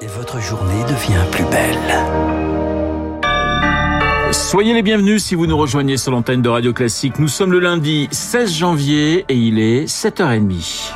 Et votre journée devient plus belle. Soyez les bienvenus si vous nous rejoignez sur l'antenne de Radio Classique. Nous sommes le lundi 16 janvier et il est 7h30.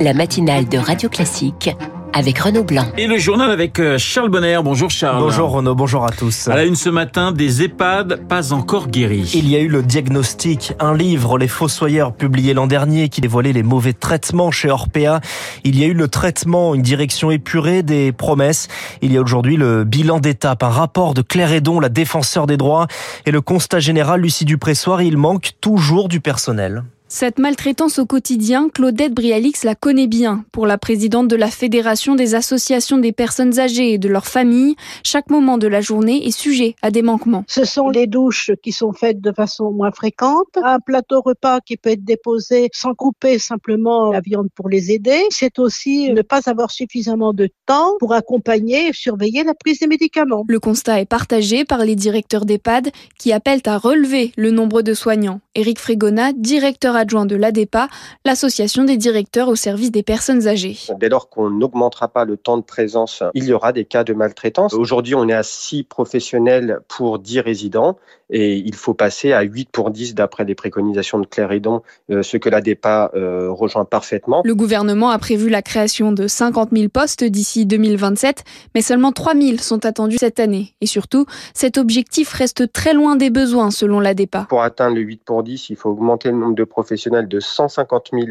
La matinale de Radio Classique avec Renaud Blanc. Et le journal avec euh, Charles Bonner. Bonjour Charles. Bonjour Renaud, bonjour à tous. À la une ce matin, des EHPAD pas encore guéris. Il y a eu le diagnostic, un livre, Les Fossoyeurs, publié l'an dernier, qui dévoilait les mauvais traitements chez Orpea. Il y a eu le traitement, une direction épurée, des promesses. Il y a aujourd'hui le bilan d'étape, un rapport de Claire Edon, la défenseur des droits, et le constat général, Lucie Dupressoir, il manque toujours du personnel. Cette maltraitance au quotidien, Claudette Brialix la connaît bien. Pour la présidente de la Fédération des associations des personnes âgées et de leurs familles, chaque moment de la journée est sujet à des manquements. Ce sont les douches qui sont faites de façon moins fréquente, un plateau repas qui peut être déposé sans couper simplement la viande pour les aider. C'est aussi ne pas avoir suffisamment de temps pour accompagner et surveiller la prise des médicaments. Le constat est partagé par les directeurs d'EHPAD qui appellent à relever le nombre de soignants. Éric Frégona, directeur adjoint de l'ADEPA, l'association des directeurs au service des personnes âgées. Dès lors qu'on n'augmentera pas le temps de présence, il y aura des cas de maltraitance. Aujourd'hui, on est à 6 professionnels pour 10 résidents et il faut passer à 8 pour 10 d'après les préconisations de Claire Edon, euh, ce que l'ADEPA euh, rejoint parfaitement. Le gouvernement a prévu la création de 50 000 postes d'ici 2027, mais seulement 3 000 sont attendus cette année. Et surtout, cet objectif reste très loin des besoins selon l'ADEPA. Pour atteindre le 8 pour 10, il faut augmenter le nombre de professionnels de 150 000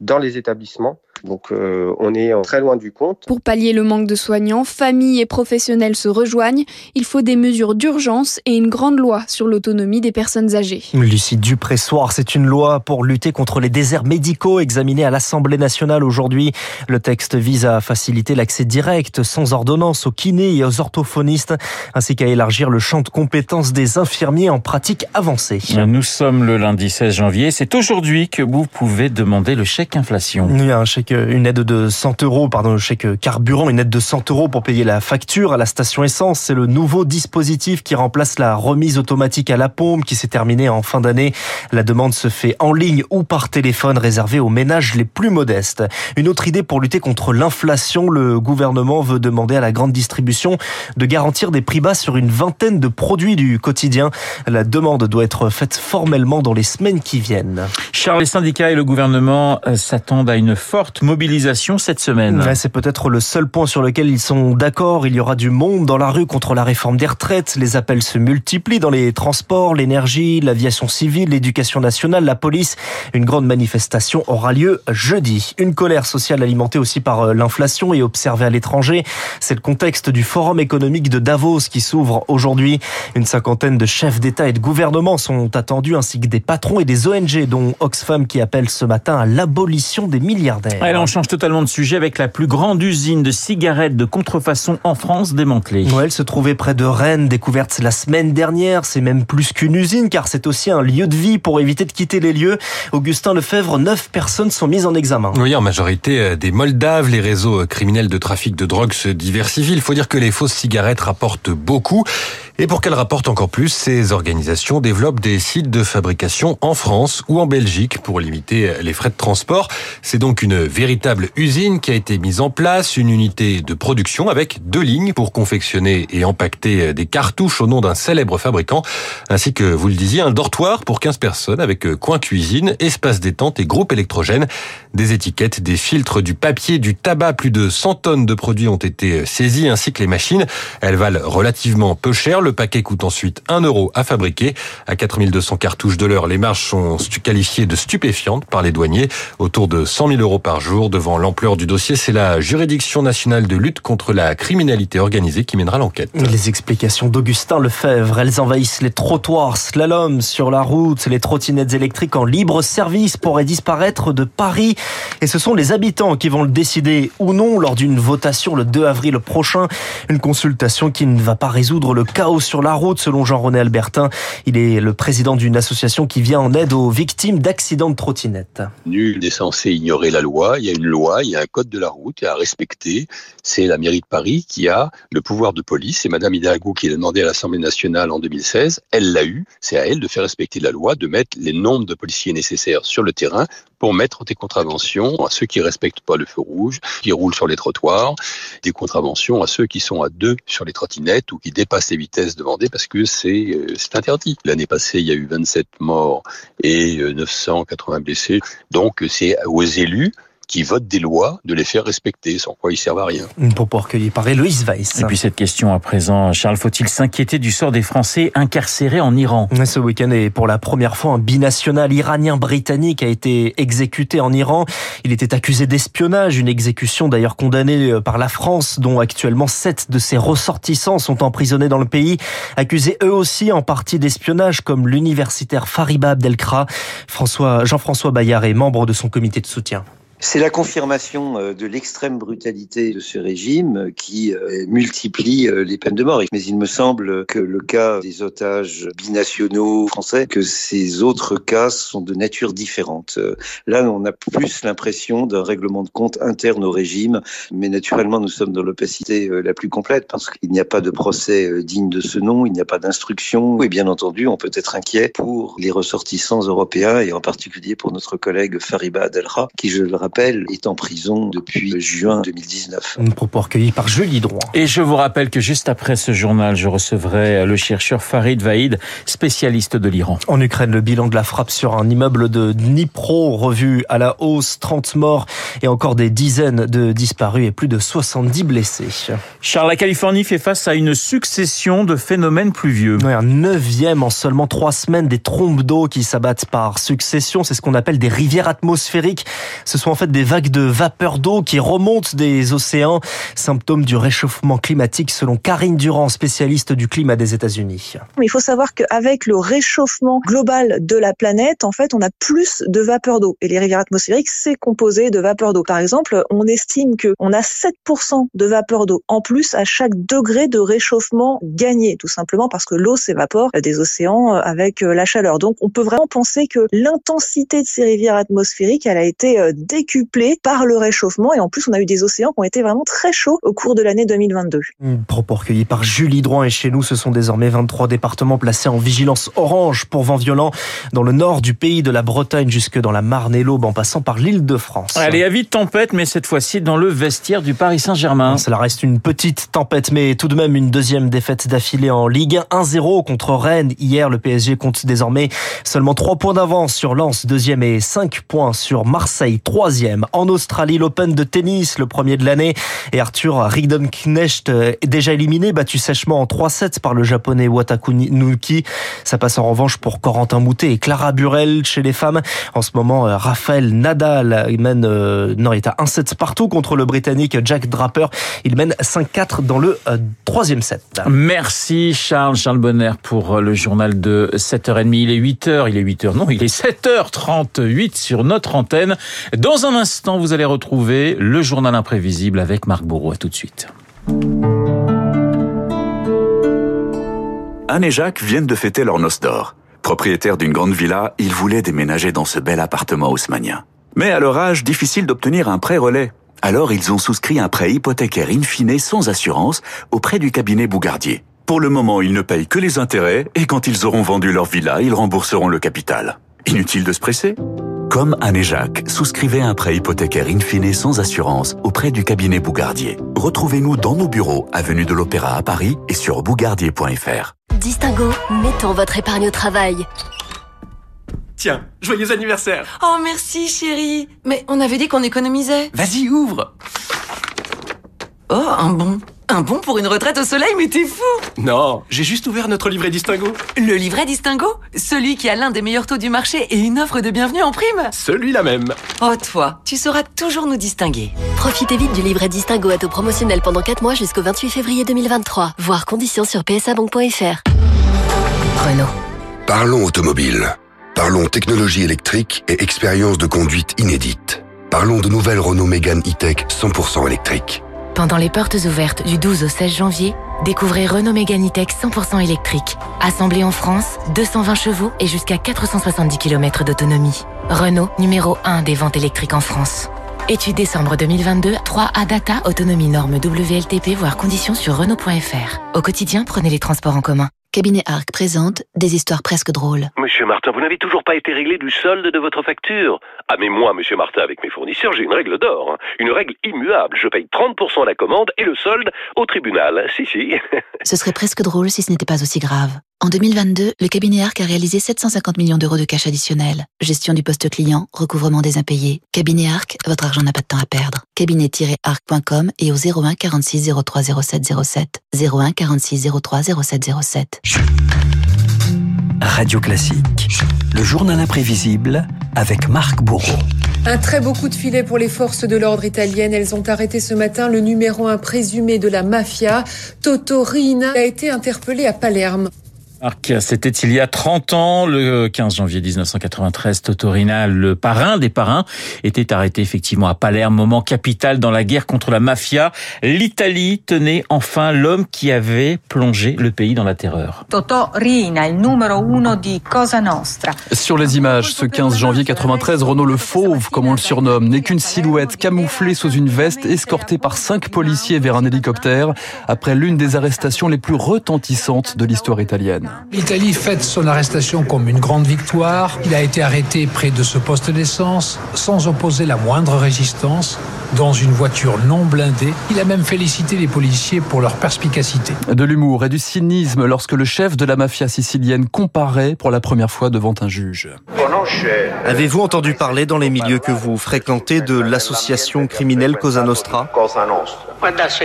dans les établissements. Donc euh, on est très loin du compte. Pour pallier le manque de soignants, familles et professionnels se rejoignent. Il faut des mesures d'urgence et une grande loi sur l'autonomie des personnes âgées. Lucie Dupressoir, c'est une loi pour lutter contre les déserts médicaux examinée à l'Assemblée nationale aujourd'hui. Le texte vise à faciliter l'accès direct, sans ordonnance, aux kinés et aux orthophonistes, ainsi qu'à élargir le champ de compétences des infirmiers en pratique avancée. Nous sommes le lundi 16 janvier. C'est aujourd'hui que vous pouvez demander le chèque inflation. Oui, un chèque une aide de 100 euros, pardon, chèque carburant, une aide de 100 euros pour payer la facture à la station essence. C'est le nouveau dispositif qui remplace la remise automatique à la pompe qui s'est terminée en fin d'année. La demande se fait en ligne ou par téléphone réservé aux ménages les plus modestes. Une autre idée pour lutter contre l'inflation, le gouvernement veut demander à la grande distribution de garantir des prix bas sur une vingtaine de produits du quotidien. La demande doit être faite formellement dans les semaines qui viennent. Charles, les syndicats et le gouvernement euh, s'attendent à une forte mobilisation cette semaine. C'est peut-être le seul point sur lequel ils sont d'accord. Il y aura du monde dans la rue contre la réforme des retraites. Les appels se multiplient dans les transports, l'énergie, l'aviation civile, l'éducation nationale, la police. Une grande manifestation aura lieu jeudi. Une colère sociale alimentée aussi par euh, l'inflation et observée à l'étranger. C'est le contexte du forum économique de Davos qui s'ouvre aujourd'hui. Une cinquantaine de chefs d'État et de gouvernement sont attendus ainsi que des patrons et des ONG dont Oxfam qui appelle ce matin à l'abolition des milliardaires. Allez, on change totalement de sujet avec la plus grande usine de cigarettes de contrefaçon en France démantelée. Ouais, elle se trouvait près de Rennes, découverte la semaine dernière. C'est même plus qu'une usine car c'est aussi un lieu de vie pour éviter de quitter les lieux. Augustin Lefebvre, neuf personnes sont mises en examen. Oui, en majorité euh, des Moldaves. Les réseaux euh, criminels de trafic de drogue se diversifient. Il faut dire que les fausses cigarettes rapportent beaucoup. Et pour qu'elles rapportent encore plus, ces organisations développent des sites de fabrication en France ou en Belgique pour limiter les frais de transport. C'est donc une véritable usine qui a été mise en place, une unité de production avec deux lignes pour confectionner et empaqueter des cartouches au nom d'un célèbre fabricant, ainsi que, vous le disiez, un dortoir pour 15 personnes avec coin cuisine, espace détente et groupe électrogène. Des étiquettes, des filtres, du papier, du tabac, plus de 100 tonnes de produits ont été saisis, ainsi que les machines. Elles valent relativement peu cher. Le paquet coûte ensuite 1 euro à fabriquer. À 4200 cartouches de l'heure, les marges sont qualifiées de stupéfiantes par les douaniers. Autour de 100 000 euros par jour. Devant l'ampleur du dossier, c'est la juridiction nationale de lutte contre la criminalité organisée qui mènera l'enquête. Les explications d'Augustin Lefebvre, elles envahissent les trottoirs, slalom sur la route, les trottinettes électriques en libre service pourraient disparaître de Paris. Et ce sont les habitants qui vont le décider ou non lors d'une votation le 2 avril prochain. Une consultation qui ne va pas résoudre le chaos chaos sur la route, selon Jean-René Albertin. Il est le président d'une association qui vient en aide aux victimes d'accidents de trottinette. Nul n'est censé ignorer la loi. Il y a une loi, il y a un code de la route à respecter. C'est la mairie de Paris qui a le pouvoir de police. C'est Madame Hidalgo qui l'a demandé à l'Assemblée nationale en 2016. Elle l'a eu. C'est à elle de faire respecter la loi, de mettre les nombres de policiers nécessaires sur le terrain pour mettre des contraventions à ceux qui respectent pas le feu rouge, qui roulent sur les trottoirs, des contraventions à ceux qui sont à deux sur les trottinettes ou qui dépassent les vitesses demandées parce que c'est euh, c'est interdit. L'année passée, il y a eu 27 morts et 980 euh, blessés. Donc c'est aux élus qui votent des lois, de les faire respecter, sans quoi ils servent à rien. Pour pouvoir recueilli par Eloïse Weiss. Et puis cette question à présent, Charles, faut-il s'inquiéter du sort des Français incarcérés en Iran? Ce week-end est pour la première fois un binational iranien-britannique a été exécuté en Iran. Il était accusé d'espionnage, une exécution d'ailleurs condamnée euh, par la France, dont actuellement sept de ses ressortissants sont emprisonnés dans le pays, accusés eux aussi en partie d'espionnage, comme l'universitaire Fariba Abdelkra. François, Jean-François Bayard est membre de son comité de soutien. C'est la confirmation euh, de l'extrême brutalité de ce régime euh, qui euh, multiplie les peines de mort. Mais il me semble que le cas des otages binationaux français, que ces autres cas sont de nature différente. Là, on a plus l'impression d'un règlement de compte interne au régime, mais naturellement, nous sommes dans l'opacité la plus complète parce qu'il n'y a pas de procès digne de ce nom, il n'y a pas d'instruction et bien entendu, on peut être inquiet pour les ressortissants européens et en particulier pour notre collègue Fariba Adelra, qui, je le rappelle, est en prison depuis juin 2019. Un propos recueilli par Julie Droit. Et je vous rappelle que juste après ce journal, je recevrai le chercheur Farid Vaïd, spécialiste de l'Iran. En Ukraine, le bilan de la frappe sur un immeuble de Dnipro revu à la hausse, 30 morts et encore des dizaines de disparus et plus de 70 blessés. Charles, la Californie fait face à une succession de phénomènes pluvieux. un neuvième en seulement trois semaines des trompes d'eau qui s'abattent par succession. C'est ce qu'on appelle des rivières atmosphériques. Ce sont en fait des vagues de vapeur d'eau qui remontent des océans, symptôme du réchauffement climatique selon Karine Durand, spécialiste du climat des États-Unis. Il faut savoir qu'avec le réchauffement global de la planète, en fait, on a plus de vapeur d'eau. Et les rivières atmosphériques, c'est composé de vapeur d'eau. Par exemple, on estime qu'on a 7% de vapeur d'eau en plus à chaque degré de réchauffement gagné, tout simplement parce que l'eau s'évapore des océans avec la chaleur. Donc, on peut vraiment penser que l'intensité de ces rivières atmosphériques, elle a été décuplée décuplé par le réchauffement. Et en plus, on a eu des océans qui ont été vraiment très chauds au cours de l'année 2022. Propos recueillis par Julie Droit. Et chez nous, ce sont désormais 23 départements placés en vigilance orange pour vent violent dans le nord du pays, de la Bretagne jusque dans la Marne et l'Aube, en passant par l'île de France. Allez, à vite tempête, mais cette fois-ci dans le vestiaire du Paris Saint-Germain. Cela reste une petite tempête, mais tout de même une deuxième défaite d'affilée en Ligue 1. 1-0 contre Rennes. Hier, le PSG compte désormais seulement 3 points d'avance sur Lens, deuxième et 5 points sur Marseille, troisième en Australie, l'Open de tennis, le premier de l'année. Et Arthur Ridenknecht euh, est déjà éliminé, battu sèchement en 3-7 par le japonais Watakunuki. Ça passe en revanche pour Corentin Moutet et Clara Burel chez les femmes. En ce moment, euh, Raphaël Nadal mène, euh, non, il est à 1-7 partout contre le britannique Jack Draper. Il mène 5-4 dans le troisième set. Merci Charles, Charles Bonner pour le journal de 7h30. Il est 8h, il est 8h, non, il est 7h38 sur notre antenne. Dans un instant, vous allez retrouver le journal imprévisible avec Marc Bourreau. À tout de suite. Anne et Jacques viennent de fêter leur noce d'or. Propriétaires d'une grande villa, ils voulaient déménager dans ce bel appartement haussmanien. Mais à leur âge, difficile d'obtenir un prêt relais. Alors ils ont souscrit un prêt hypothécaire in fine sans assurance auprès du cabinet Bougardier. Pour le moment, ils ne payent que les intérêts et quand ils auront vendu leur villa, ils rembourseront le capital. Inutile de se presser comme Anne et Jacques, souscrivez un prêt hypothécaire in fine sans assurance auprès du cabinet Bougardier. Retrouvez-nous dans nos bureaux, avenue de l'Opéra à Paris et sur bougardier.fr. Distingo, mettons votre épargne au travail. Tiens, joyeux anniversaire Oh merci chérie Mais on avait dit qu'on économisait Vas-y, ouvre Oh, un bon un bon pour une retraite au soleil, mais t'es fou Non, j'ai juste ouvert notre livret Distingo. Le livret Distingo Celui qui a l'un des meilleurs taux du marché et une offre de bienvenue en prime? Celui-là même. Oh toi, tu sauras toujours nous distinguer. Profitez vite du livret Distingo à taux promotionnel pendant 4 mois jusqu'au 28 février 2023. Voir conditions sur psabank.fr. Renault. Parlons automobile. Parlons technologie électrique et expérience de conduite inédite. Parlons de nouvelles Renault Mégane E-Tech 100% électrique. Pendant les portes ouvertes du 12 au 16 janvier, Découvrez Renault Mégane E-Tech 100% électrique. Assemblé en France, 220 chevaux et jusqu'à 470 km d'autonomie. Renault, numéro 1 des ventes électriques en France. Étude décembre 2022, 3A Data, autonomie norme WLTP, voire conditions sur Renault.fr. Au quotidien, prenez les transports en commun. Cabinet Arc présente des histoires presque drôles. Monsieur Martin, vous n'avez toujours pas été réglé du solde de votre facture. Ah mais moi, monsieur Martin, avec mes fournisseurs, j'ai une règle d'or. hein. Une règle immuable. Je paye 30% à la commande et le solde au tribunal. Si, si. Ce serait presque drôle si ce n'était pas aussi grave. En 2022, le cabinet Arc a réalisé 750 millions d'euros de cash additionnel. Gestion du poste client, recouvrement des impayés. Cabinet Arc, votre argent n'a pas de temps à perdre. Cabinet-arc.com et au 01 46 03 07 07. 01 46 03 07 07. Radio Classique, le journal imprévisible avec Marc Bourreau. Un très beau coup de filet pour les forces de l'ordre italiennes. Elles ont arrêté ce matin le numéro un présumé de la mafia. Toto Riina a été interpellé à Palerme. Marc, c'était il y a 30 ans, le 15 janvier 1993, Totorina, le parrain des parrains, était arrêté effectivement à Palerme, moment capital dans la guerre contre la mafia. L'Italie tenait enfin l'homme qui avait plongé le pays dans la terreur. Totò Riina, il numero uno di Cosa Nostra. Sur les images, ce 15 janvier 93, Renaud le Fauve, comme on le surnomme, n'est qu'une silhouette camouflée sous une veste, escortée par cinq policiers vers un hélicoptère, après l'une des arrestations les plus retentissantes de l'histoire italienne. L'Italie fête son arrestation comme une grande victoire. Il a été arrêté près de ce poste d'essence, sans opposer la moindre résistance, dans une voiture non blindée. Il a même félicité les policiers pour leur perspicacité. De l'humour et du cynisme lorsque le chef de la mafia sicilienne comparait pour la première fois devant un juge. Avez-vous entendu parler dans les milieux que vous fréquentez de l'association criminelle Cosa Nostra?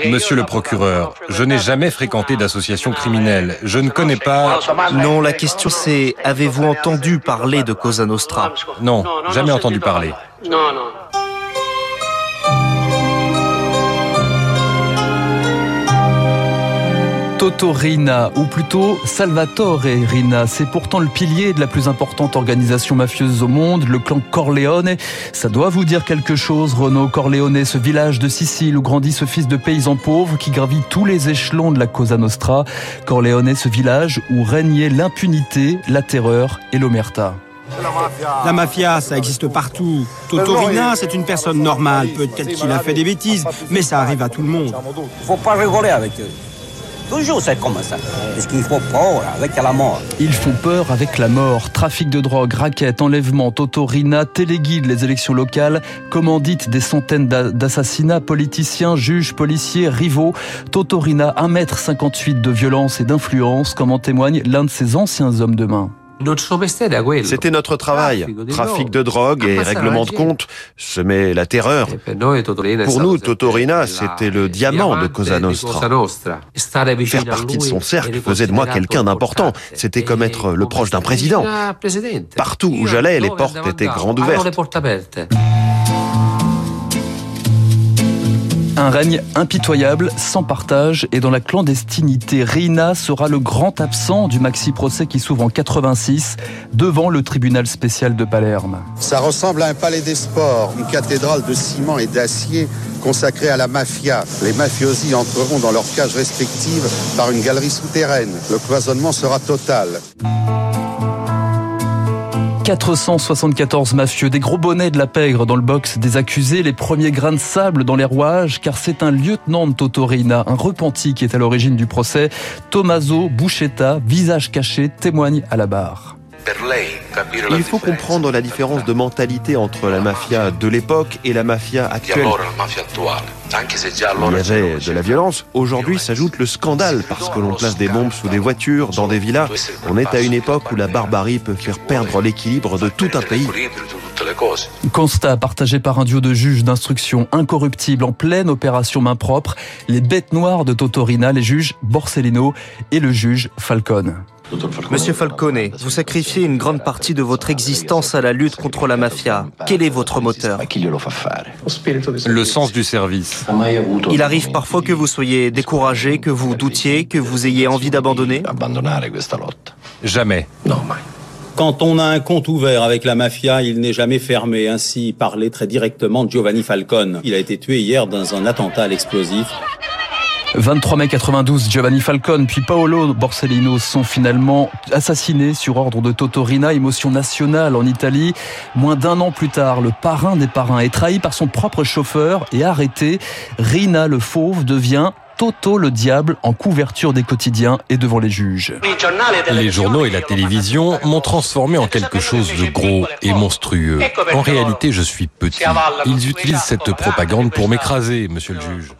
Monsieur le procureur, je n'ai jamais fréquenté d'association criminelle. Je ne connais pas... Non, la question c'est avez-vous entendu parler de Cosa Nostra? Non, jamais entendu parler. No, no. Toto Rina, ou plutôt Salvatore Rina, c'est pourtant le pilier de la plus importante organisation mafieuse au monde, le clan Corleone. Ça doit vous dire quelque chose, Renaud Corleone, ce village de Sicile où grandit ce fils de paysan pauvre qui gravit tous les échelons de la Cosa Nostra. Corleone, ce village où régnait l'impunité, la terreur et l'omerta. La mafia, ça existe partout. Totorina, c'est une personne normale. Peut-être qu'il a fait des bêtises, mais ça arrive à tout le monde. Faut pas rigoler avec eux. Toujours c'est comme ça. Parce qu'il faut peur avec la mort. Ils font peur avec la mort. Trafic de drogue, raquettes, enlèvements, Totorina téléguide les élections locales, commandite des centaines d'a- d'assassinats, politiciens, juges, policiers, rivaux. Totorina, 1m58 de violence et d'influence, comme en témoigne l'un de ses anciens hommes de main. C'était notre travail. Trafic de drogue et règlement de compte, semer la terreur. Pour nous, Totorina, c'était le diamant de Cosa Nostra. Faire partie de son cercle faisait de moi quelqu'un d'important. C'était comme être le proche d'un président. Partout où j'allais, les portes étaient grandes ouvertes. Un règne impitoyable, sans partage et dans la clandestinité. Rina sera le grand absent du maxi-procès qui s'ouvre en 86 devant le tribunal spécial de Palerme. Ça ressemble à un palais des sports, une cathédrale de ciment et d'acier consacrée à la mafia. Les mafiosi entreront dans leurs cages respectives par une galerie souterraine. Le cloisonnement sera total. 474 mafieux, des gros bonnets de la pègre dans le box des accusés, les premiers grains de sable dans les rouages, car c'est un lieutenant de Totorina, un repenti qui est à l'origine du procès. Tommaso Buscetta, visage caché, témoigne à la barre. Il faut comprendre la différence de mentalité entre la mafia de l'époque et la mafia actuelle. Il y avait de la violence. Aujourd'hui s'ajoute le scandale parce que l'on place des bombes sous des voitures, dans des villas. On est à une époque où la barbarie peut faire perdre l'équilibre de tout un pays. Constat partagé par un duo de juges d'instruction incorruptibles en pleine opération main propre, les bêtes noires de Totorina, les juges Borsellino et le juge Falcone. Monsieur Falcone, vous sacrifiez une grande partie de votre existence à la lutte contre la mafia. Quel est votre moteur? Le sens du service. Il arrive parfois que vous soyez découragé, que vous doutiez, que vous ayez envie d'abandonner? Jamais. Quand on a un compte ouvert avec la mafia, il n'est jamais fermé. Ainsi parlait très directement Giovanni Falcone. Il a été tué hier dans un attentat à l'explosif. 23 mai 92, Giovanni Falcone puis Paolo Borsellino sont finalement assassinés sur ordre de Totorina, émotion nationale en Italie. Moins d'un an plus tard, le parrain des parrains est trahi par son propre chauffeur et arrêté. Rina le fauve devient Toto le diable en couverture des quotidiens et devant les juges. Les journaux et la télévision m'ont transformé en quelque chose de gros et monstrueux. En réalité, je suis petit. Ils utilisent cette propagande pour m'écraser, monsieur le juge.